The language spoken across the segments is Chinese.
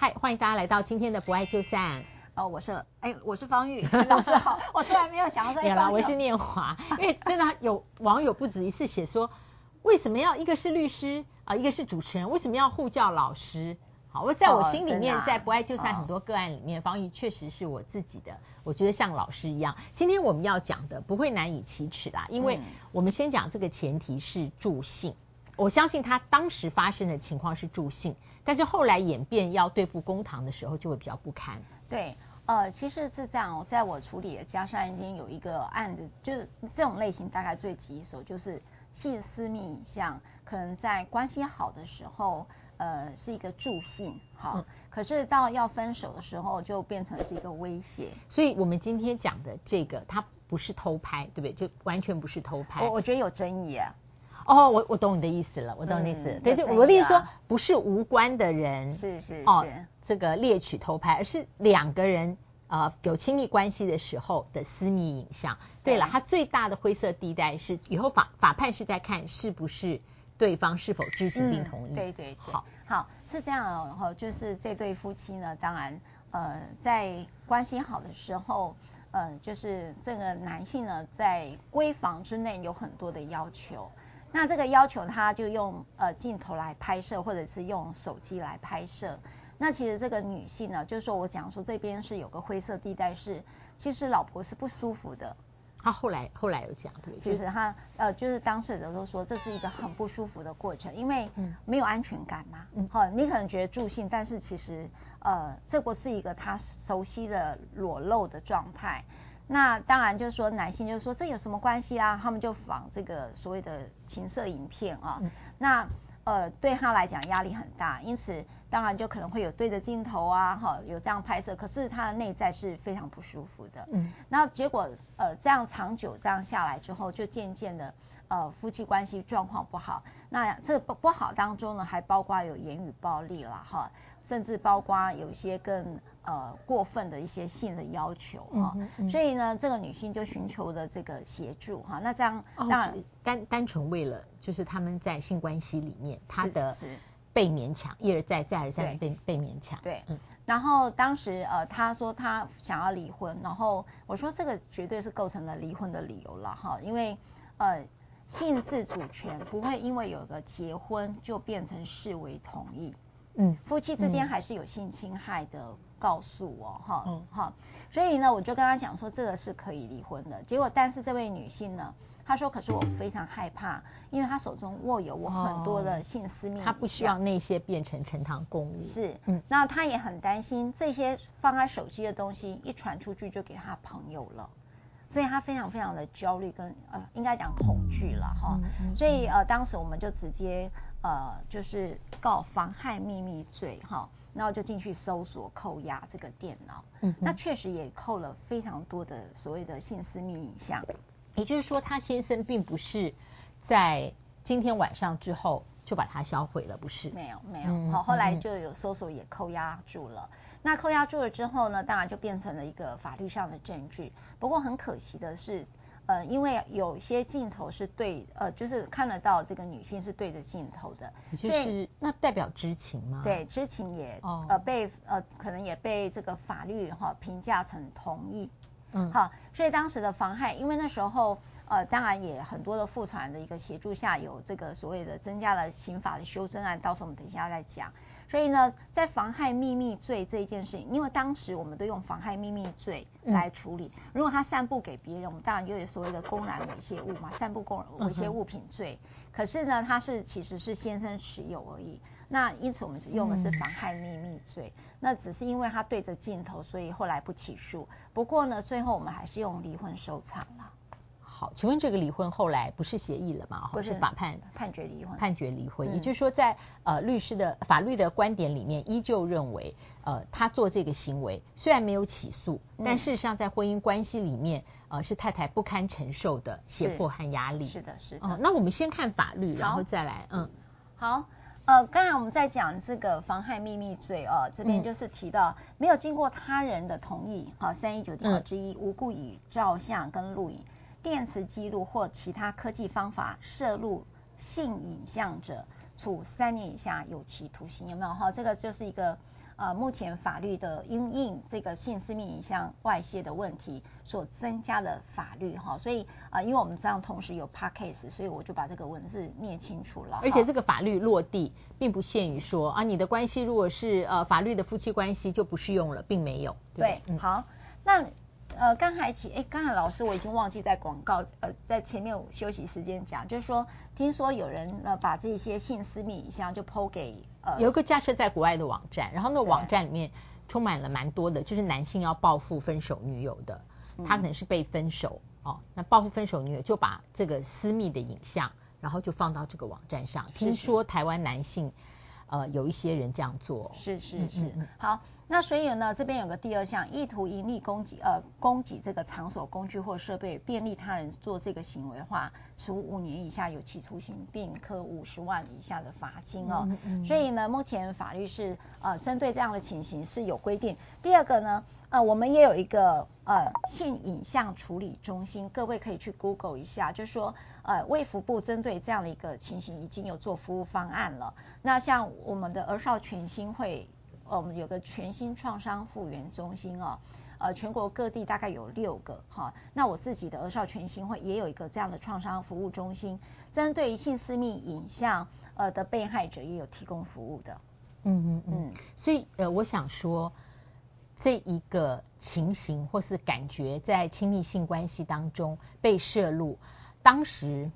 嗨，欢迎大家来到今天的不爱就散。哦，我是哎，我是方玉老师好。我突然没有想到说，有啦，我是念华，因为真的有网友不止一次写说，为什么要一个是律师啊，一个是主持人，为什么要互叫老师？好，我在我心里面，在不爱就散很多个案里面，方玉确实是我自己的，我觉得像老师一样。今天我们要讲的不会难以启齿啦，因为我们先讲这个前提是助兴，我相信他当时发生的情况是助兴，但是后来演变要对付公堂的时候，就会比较不堪。对，呃，其实是这样，在我处理的家事案件有一个案子，就是这种类型大概最棘手，就是性私密影像，可能在关系好的时候。呃，是一个助兴，好，嗯、可是到要分手的时候，就变成是一个威胁。所以，我们今天讲的这个，它不是偷拍，对不对？就完全不是偷拍。我我觉得有争议啊。哦，我我懂你的意思了，我懂你的意思。嗯、对，就我的意思说，不是无关的人，是是是，哦，这个猎取偷拍，而是两个人呃有亲密关系的时候的私密影像。对了，它最大的灰色地带是以后法法判是在看是不是。对方是否知情并同意？嗯、对对对，好，好是这样然后，就是这对夫妻呢，当然呃在关系好的时候，呃就是这个男性呢在闺房之内有很多的要求，那这个要求他就用呃镜头来拍摄，或者是用手机来拍摄。那其实这个女性呢，就是说我讲说这边是有个灰色地带，是其实老婆是不舒服的。他后来后来有讲，对，就是他呃，就是当事人都说这是一个很不舒服的过程，因为没有安全感嘛。嗯，好，你可能觉得助兴，但是其实呃，这不是一个他熟悉的裸露的状态。那当然就是说男性就是说这有什么关系啊？他们就仿这个所谓的情色影片啊。嗯、那呃，对他来讲压力很大，因此。当然就可能会有对着镜头啊，哈，有这样拍摄，可是他的内在是非常不舒服的。嗯，那结果呃这样长久这样下来之后，就渐渐的呃夫妻关系状况不好。那这不不好当中呢，还包括有言语暴力了哈，甚至包括有一些更呃过分的一些性的要求哈。嗯嗯，所以呢，这个女性就寻求的这个协助哈。那这样当然单单纯为了就是他们在性关系里面他的。被勉强，一而再，再而三的被被勉强。对，嗯。然后当时呃，他说他想要离婚，然后我说这个绝对是构成了离婚的理由了哈，因为呃，性自主权不会因为有个结婚就变成视为同意。嗯。夫妻之间还是有性侵害的告诉我哈，嗯哈。所以呢，我就跟他讲说这个是可以离婚的。结果，但是这位女性呢？她说：“可是我非常害怕，因为她手中握有我很多的性私密，她不希望那些变成呈堂公物。是，嗯，那她也很担心这些放在手机的东西一传出去就给她朋友了，所以他非常非常的焦虑跟呃，应该讲恐惧了哈。所以呃，当时我们就直接呃，就是告妨害秘密罪哈，然后就进去搜索扣押这个电脑，嗯，那确实也扣了非常多的所谓的性私密影像。”也就是说，他先生并不是在今天晚上之后就把它销毁了，不是？没有，没有。好、嗯，后来就有搜索也扣押住了。嗯、那扣押住了之后呢，当然就变成了一个法律上的证据。不过很可惜的是，呃，因为有些镜头是对，呃，就是看得到这个女性是对着镜头的，就是那代表知情吗？对，知情也、哦、呃被呃可能也被这个法律哈、呃、评价成同意。嗯，好，所以当时的妨害，因为那时候，呃，当然也很多的副团的一个协助下，有这个所谓的增加了刑法的修正案，到时候我们等一下再讲。所以呢，在妨害秘密罪这一件事情，因为当时我们都用妨害秘密罪来处理，嗯、如果他散布给别人，我们当然就有所谓的公然猥亵物嘛，散布公猥亵物品罪。嗯、可是呢，他是其实是先生持有而已。那因此我们是用的是妨害秘密罪，嗯、那只是因为他对着镜头，所以后来不起诉。不过呢，最后我们还是用离婚收场了。好，请问这个离婚后来不是协议了吗？不是法判判决离婚，判决离婚。嗯、也就是说在，呃律师的法律的观点里面，依旧认为，呃，他做这个行为虽然没有起诉，嗯、但事实上在婚姻关系里面，呃，是太太不堪承受的胁迫和压力。是的，是的。哦、呃，那我们先看法律，然后再来，嗯，好。呃，刚才我们在讲这个妨害秘密罪哦，这边就是提到、嗯、没有经过他人的同意，好，三一九条之一，无故以照相跟录影、电磁记录或其他科技方法摄入性影像者，处三年以下有期徒刑，有没有哈？这个就是一个呃目前法律的因应这个性私密影像外泄的问题所增加的法律哈，所以啊、呃，因为我们这样同时有 p a c k a s e 所以我就把这个文字念清楚了。而且这个法律落地并不限于说啊，你的关系如果是呃法律的夫妻关系就不适用了，并没有。对，对，好，那。呃，刚才起，哎，刚才老师我已经忘记在广告，呃，在前面休息时间讲，就是说，听说有人呃把这些性私密影像就 PO 给呃，有一个架设在国外的网站，然后那个网站里面充满了蛮多的，就是男性要报复分手女友的，他可能是被分手、嗯、哦，那报复分手女友就把这个私密的影像，然后就放到这个网站上，听说台湾男性。呃，有一些人这样做，是是是，嗯嗯嗯，好，那所以呢，这边有个第二项，意图盈利供给呃供给这个场所、工具或设备，便利他人做这个行为的话，处五年以下有期徒刑，并科五十万以下的罚金哦。嗯嗯，所以呢，目前法律是呃针对这样的情形是有规定。第二个呢，呃，我们也有一个呃性影像处理中心，各位可以去 Google 一下，就是说。呃，卫福部针对这样的一个情形，已经有做服务方案了。那像我们的儿少权心会，我们有个全新创伤复原中心哦，呃，全国各地大概有六个哈。那我自己的儿少全心会也有一个这样的创伤服务中心，针对性私密影像呃的被害者也有提供服务的。嗯嗯嗯。所以呃，我想说，这一个情形或是感觉在亲密性关系当中被摄入。当时，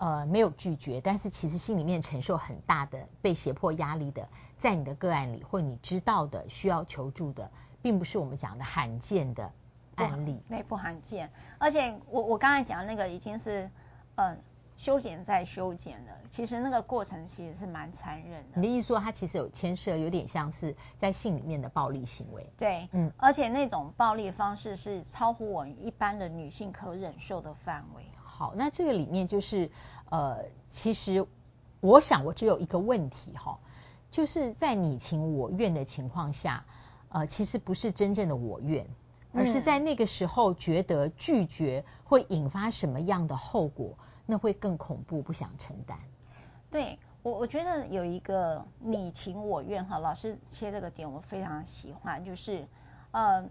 呃，没有拒绝，但是其实心里面承受很大的被胁迫压力的，在你的个案里或你知道的需要求助的，并不是我们讲的罕见的案例，那不罕见。而且我我刚才讲的那个已经是，嗯、呃。修剪再修剪了，其实那个过程其实是蛮残忍的。你的意思说，它其实有牵涉，有点像是在性里面的暴力行为。对，嗯，而且那种暴力方式是超乎我们一般的女性可忍受的范围。好，那这个里面就是，呃，其实我想我只有一个问题哈，就是在你情我愿的情况下，呃，其实不是真正的我愿，而是在那个时候觉得拒绝会引发什么样的后果。那会更恐怖，不想承担。对我，我觉得有一个你情我愿哈，老师切这个点我非常喜欢，就是呃，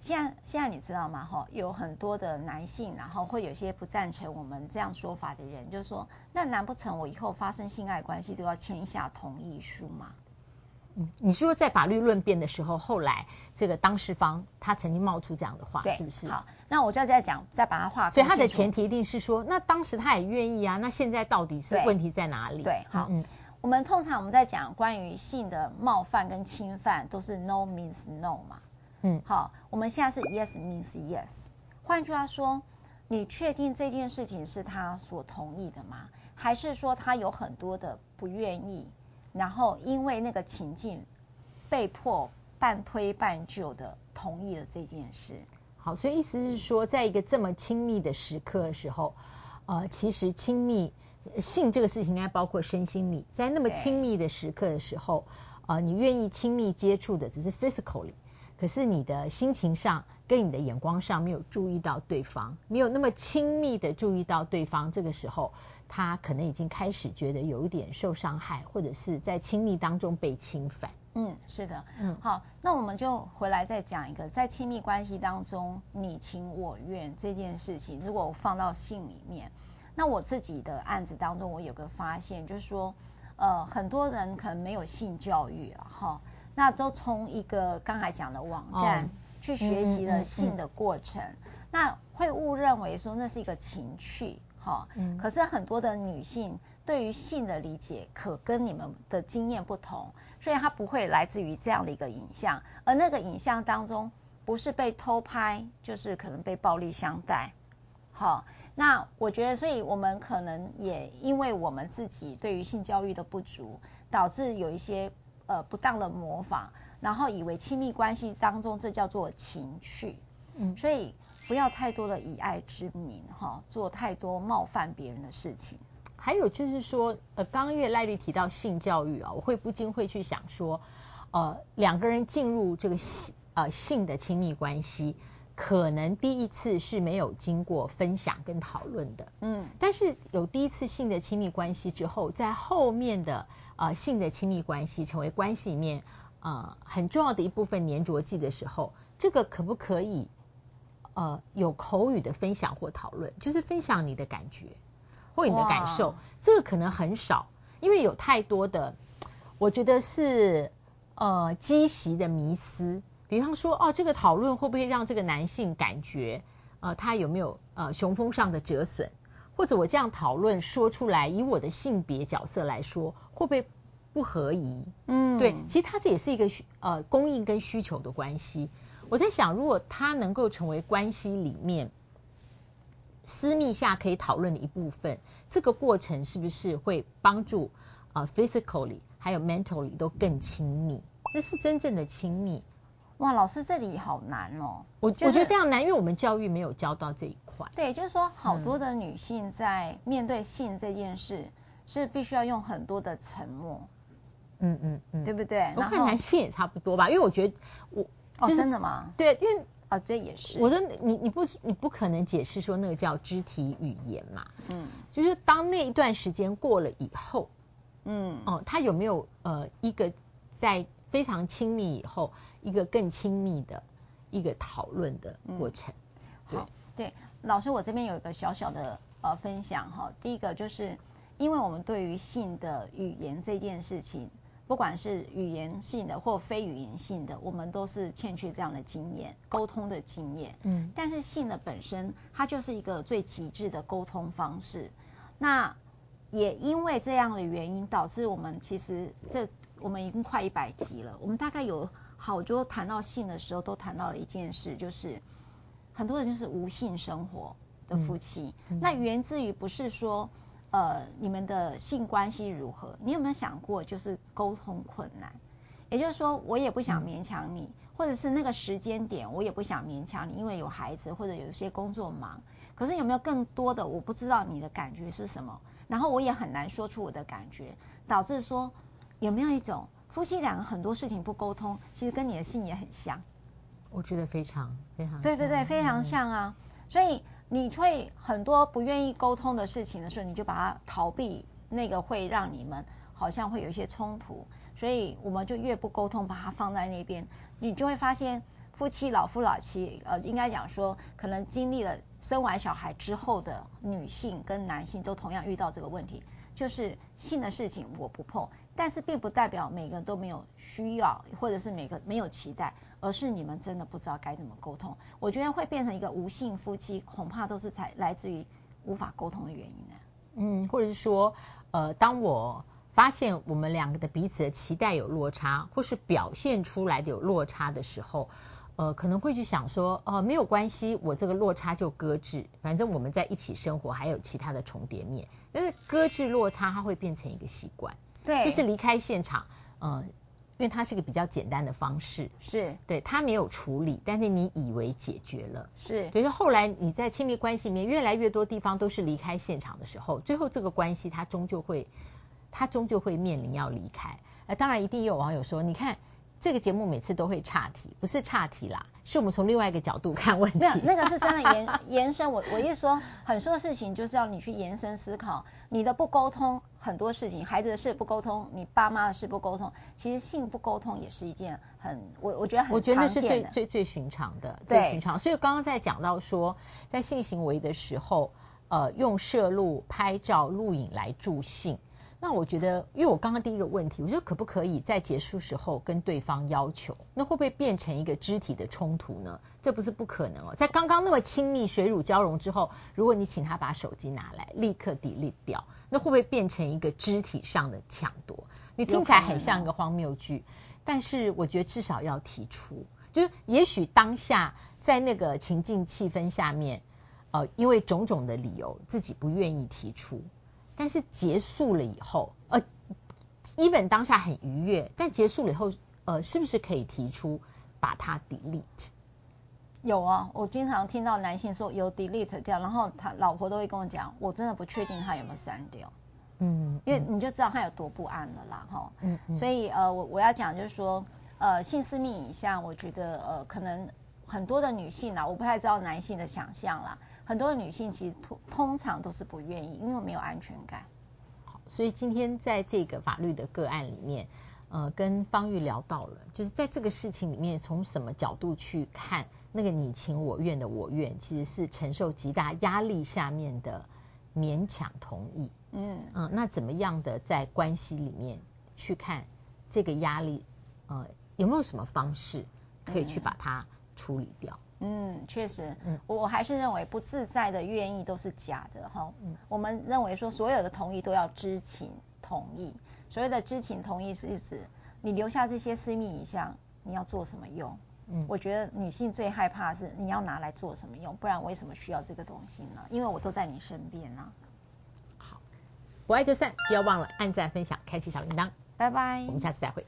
现在现在你知道吗？哈，有很多的男性，然后会有些不赞成我们这样说法的人，就是说，那难不成我以后发生性爱关系都要签下同意书吗？你是说在法律论辩的时候，后来这个当事方他曾经冒出这样的话，是不是？好，那我就再讲，再把它画。所以他的前提一定是说，那当时他也愿意啊，那现在到底是问题在哪里？对，对，好，嗯，我们通常我们在讲关于性的冒犯跟侵犯，都是 no means no 嘛，嗯，好，我们现在是 yes means yes。换句话说，你确定这件事情是他所同意的吗？还是说他有很多的不愿意？然后因为那个情境，被迫半推半就的同意了这件事。好，所以意思是说，在一个这么亲密的时刻的时候，呃，其实亲密性这个事情应该包括身心里，在那么亲密的时刻的时候，呃，你愿意亲密接触的只是 physically，可是你的心情上跟你的眼光上没有注意到对方，没有那么亲密的注意到对方，这个时候。他可能已经开始觉得有一点受伤害，或者是在亲密当中被侵犯。嗯，是的，嗯，好，那我们就回来再讲一个，在亲密关系当中你情我愿这件事情，如果我放到性里面，那我自己的案子当中，我有个发现，就是说，呃，很多人可能没有性教育啊，哈，那都从一个刚才讲的网站去学习了性的过程，那会误认为说那是一个情趣。哈，嗯，可是很多的女性对于性的理解可跟你们的经验不同，所以她不会来自于这样的一个影像，而那个影像当中不是被偷拍，就是可能被暴力相待。好，那我觉得，所以我们可能也因为我们自己对于性教育的不足，导致有一些呃不当的模仿，然后以为亲密关系当中这叫做情趣，嗯，所以。不要太多的以爱之名哈，做太多冒犯别人的事情。还有就是说，呃，刚刚因为赖丽提到性教育啊，我会不禁会去想说，呃，两个人进入这个性呃性的亲密关系，可能第一次是没有经过分享跟讨论的，嗯，但是有第一次性的亲密关系之后，在后面的呃性的亲密关系成为关系里面呃很重要的一部分粘着剂的时候，这个可不可以呃有口语的分享或讨论？就是分享你的感觉或你的感受，这个可能很少，因为有太多的，我觉得是呃积习的迷思。比方说，哦，这个讨论会不会让这个男性感觉呃他有没有呃雄风上的折损？或者我这样讨论说出来，以我的性别角色来说，会不会不合宜？嗯，对，其实它这也是一个呃供应跟需求的关系。我在想，如果它能够成为关系里面私密下可以讨论的一部分，这个过程是不是会帮助呃 physically 还有 mentally 都更亲密？这是真正的亲密。哇，老师这里好难哦！我我觉得非常难，因为我们教育没有教到这一块。对，就是说好多的女性在面对性这件事，嗯、是必须要用很多的沉默。嗯嗯嗯，对不对？我看男性也差不多吧，因为我觉得我、就是、哦，真的吗？对，因为啊，这也是。我说你你不你不可能解释说那个叫肢体语言嘛。嗯。就是当那一段时间过了以后，嗯哦，他有没有呃一个在非常亲密以后？一个更亲密的一个讨论的过程。嗯、好，对，老师，我这边有一个小小的呃分享哈。第一个就是，因为我们对于性的语言这件事情，不管是语言性的或非语言性的，我们都是欠缺这样的经验，沟通的经验。嗯。但是性的本身，它就是一个最极致的沟通方式。那也因为这样的原因，导致我们其实这我们已经快一百集了，我们大概有。好多谈到性的时候，都谈到了一件事，就是很多人就是无性生活的夫妻。那源自于不是说，呃，你们的性关系如何？你有没有想过，就是沟通困难？也就是说，我也不想勉强你，嗯、或者是那个时间点，我也不想勉强你，因为有孩子或者有一些工作忙。可是有没有更多的，我不知道你的感觉是什么，然后我也很难说出我的感觉，导致说有没有一种？夫妻两个很多事情不沟通，其实跟你的性也很像。我觉得非常非常。对对对，非常像啊。嗯、所以你会很多不愿意沟通的事情的时候，你就把它逃避，那个会让你们好像会有一些冲突。所以我们就越不沟通，把它放在那边，你就会发现夫妻老夫老妻，呃，应该讲说，可能经历了生完小孩之后的女性跟男性都同样遇到这个问题。就是性的事情我不碰，但是并不代表每个人都没有需要，或者是每个没有期待，而是你们真的不知道该怎么沟通。我觉得会变成一个无性夫妻，恐怕都是才来自于无法沟通的原因呢。嗯，或者是说，呃，当我发现我们两个的彼此的期待有落差，或是表现出来的有落差的时候。呃，可能会去想说，呃，没有关系，我这个落差就搁置，反正我们在一起生活还有其他的重叠面。但是搁置落差，它会变成一个习惯，对，就是离开现场，呃，因为它是一个比较简单的方式，是对，它没有处理，但是你以为解决了，是，所以说后来你在亲密关系里面越来越多地方都是离开现场的时候，最后这个关系它终究会，它终究会面临要离开。呃，当然一定有网友说，你看。这个节目每次都会岔题，不是岔题啦，是我们从另外一个角度看问题。没有，那个是真的延 延伸。我我一说，很多事情就是要你去延伸思考。你的不沟通，很多事情，孩子的事不沟通，你爸妈的事不沟通，其实性不沟通也是一件很，我我觉得很常见的。我觉得那是最最最寻常的，最寻常。所以刚刚在讲到说，在性行为的时候，呃，用摄录、拍照、录影来助兴。那我觉得，因为我刚刚第一个问题，我觉得可不可以在结束时候跟对方要求？那会不会变成一个肢体的冲突呢？这不是不可能哦。在刚刚那么亲密水乳交融之后，如果你请他把手机拿来，立刻 delete 掉，那会不会变成一个肢体上的抢夺？你听起来很像一个荒谬剧，但是我觉得至少要提出，就是也许当下在那个情境气氛下面，呃，因为种种的理由，自己不愿意提出。但是结束了以后，呃，even 当下很愉悦，但结束了以后，呃，是不是可以提出把它 delete？有啊，我经常听到男性说有 delete 掉，然后他老婆都会跟我讲，我真的不确定他有没有删掉。嗯，因为你就知道他有多不安了啦，哈。嗯嗯。所以呃，我我要讲就是说，呃，性私密影像，我觉得呃，可能很多的女性啊，我不太知道男性的想象啦。很多女性其实通通常都是不愿意，因为没有安全感。好，所以今天在这个法律的个案里面，呃跟方玉聊到了，就是在这个事情里面，从什么角度去看那个你情我愿的我愿，其实是承受极大压力下面的勉强同意。嗯嗯，那怎么样的在关系里面去看这个压力？呃，有没有什么方式可以去把它处理掉？嗯，确实，嗯，我还是认为不自在的愿意都是假的哈。嗯，我们认为说所有的同意都要知情同意，所谓的知情同意是指你留下这些私密影像，你要做什么用？嗯，我觉得女性最害怕的是你要拿来做什么用，不然为什么需要这个东西呢？因为我都在你身边呢。好，不爱就散，不要忘了按赞、分享、开启小铃铛，拜拜，我们下次再会。